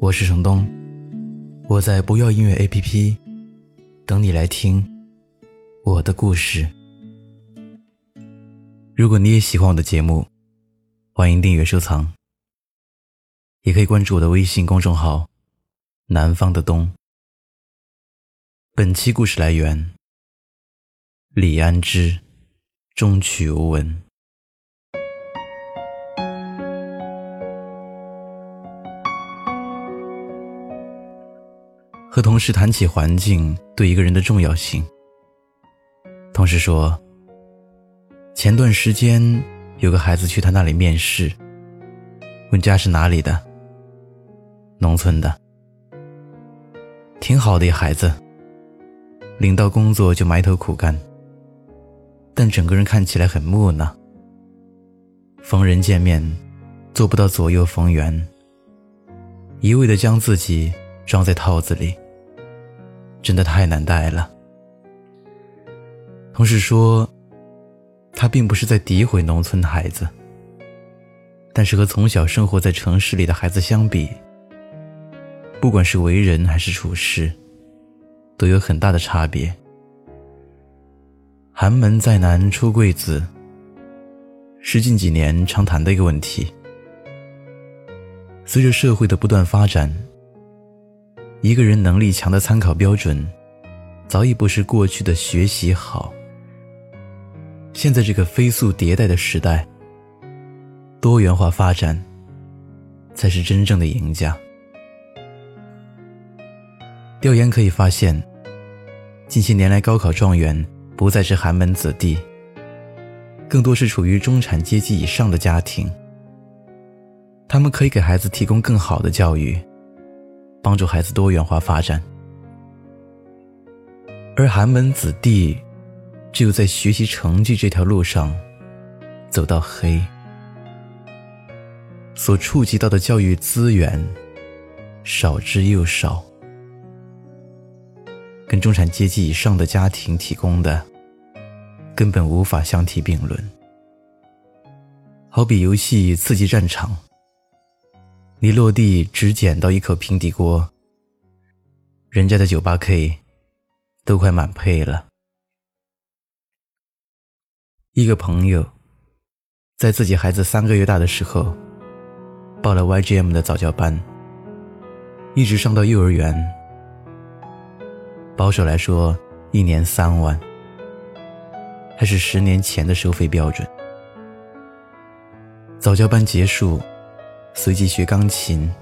我是程东，我在不要音乐 APP 等你来听我的故事。如果你也喜欢我的节目，欢迎订阅收藏，也可以关注我的微信公众号“南方的冬”。本期故事来源：李安之《终曲无闻》。和同事谈起环境对一个人的重要性，同事说：“前段时间有个孩子去他那里面试，问家是哪里的，农村的，挺好的一孩子。领到工作就埋头苦干，但整个人看起来很木讷。逢人见面，做不到左右逢源，一味的将自己装在套子里。”真的太难带了。同事说，他并不是在诋毁农村的孩子，但是和从小生活在城市里的孩子相比，不管是为人还是处事，都有很大的差别。寒门再难出贵子，是近几年常谈的一个问题。随着社会的不断发展。一个人能力强的参考标准，早已不是过去的学习好。现在这个飞速迭代的时代，多元化发展才是真正的赢家。调研可以发现，近些年来高考状元不再是寒门子弟，更多是处于中产阶级以上的家庭。他们可以给孩子提供更好的教育。帮助孩子多元化发展，而寒门子弟只有在学习成绩这条路上走到黑，所触及到的教育资源少之又少，跟中产阶级以上的家庭提供的根本无法相提并论。好比游戏《刺激战场》。你落地只捡到一口平底锅，人家的九八 K 都快满配了。一个朋友在自己孩子三个月大的时候报了 YGM 的早教班，一直上到幼儿园。保守来说，一年三万，还是十年前的收费标准。早教班结束。随即学钢琴，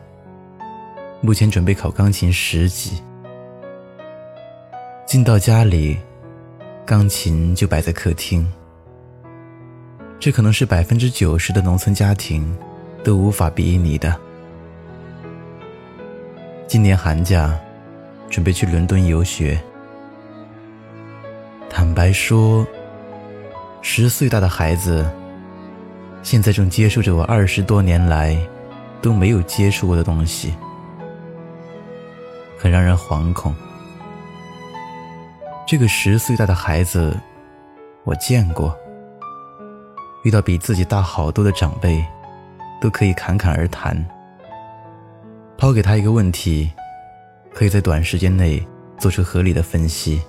目前准备考钢琴十级。进到家里，钢琴就摆在客厅。这可能是百分之九十的农村家庭都无法比拟的。今年寒假，准备去伦敦游学。坦白说，十岁大的孩子，现在正接受着我二十多年来。都没有接触过的东西，很让人惶恐。这个十岁大的孩子，我见过。遇到比自己大好多的长辈，都可以侃侃而谈。抛给他一个问题，可以在短时间内做出合理的分析。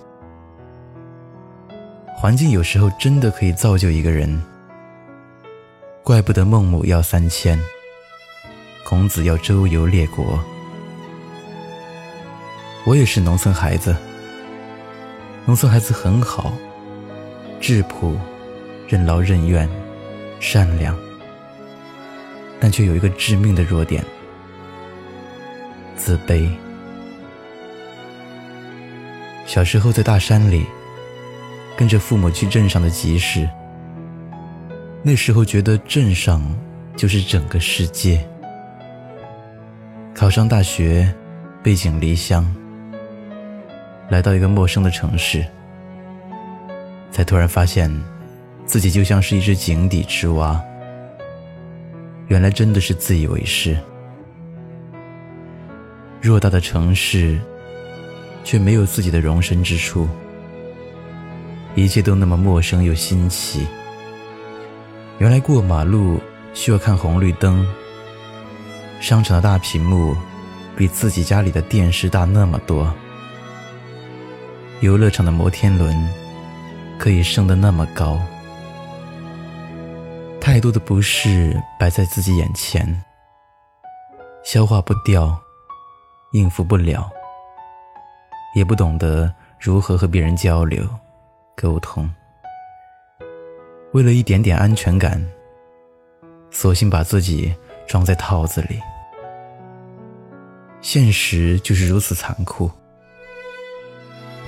环境有时候真的可以造就一个人，怪不得孟母要三迁。孔子要周游列国，我也是农村孩子。农村孩子很好，质朴、任劳任怨、善良，但却有一个致命的弱点——自卑。小时候在大山里，跟着父母去镇上的集市，那时候觉得镇上就是整个世界。考上大学，背井离乡，来到一个陌生的城市，才突然发现，自己就像是一只井底之蛙。原来真的是自以为是。偌大的城市，却没有自己的容身之处，一切都那么陌生又新奇。原来过马路需要看红绿灯，商场的大屏幕比自己家里的电视大那么多，游乐场的摩天轮可以升得那么高。太多的不适摆在自己眼前，消化不掉，应付不了，也不懂得如何和别人交流、沟通。为了一点点安全感，索性把自己装在套子里。现实就是如此残酷。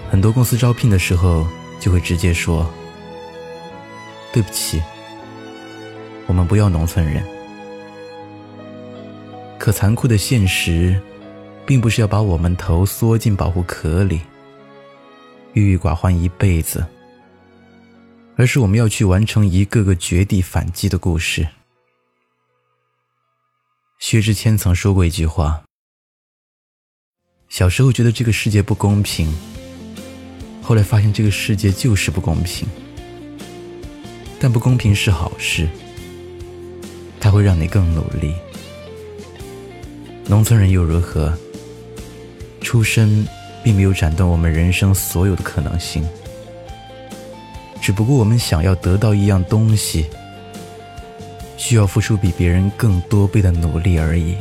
很多公司招聘的时候就会直接说：“对不起。”我们不要农村人，可残酷的现实，并不是要把我们头缩进保护壳里，郁郁寡欢一辈子，而是我们要去完成一个个绝地反击的故事。薛之谦曾说过一句话：小时候觉得这个世界不公平，后来发现这个世界就是不公平，但不公平是好事。它会让你更努力。农村人又如何？出身并没有斩断我们人生所有的可能性，只不过我们想要得到一样东西，需要付出比别人更多倍的努力而已。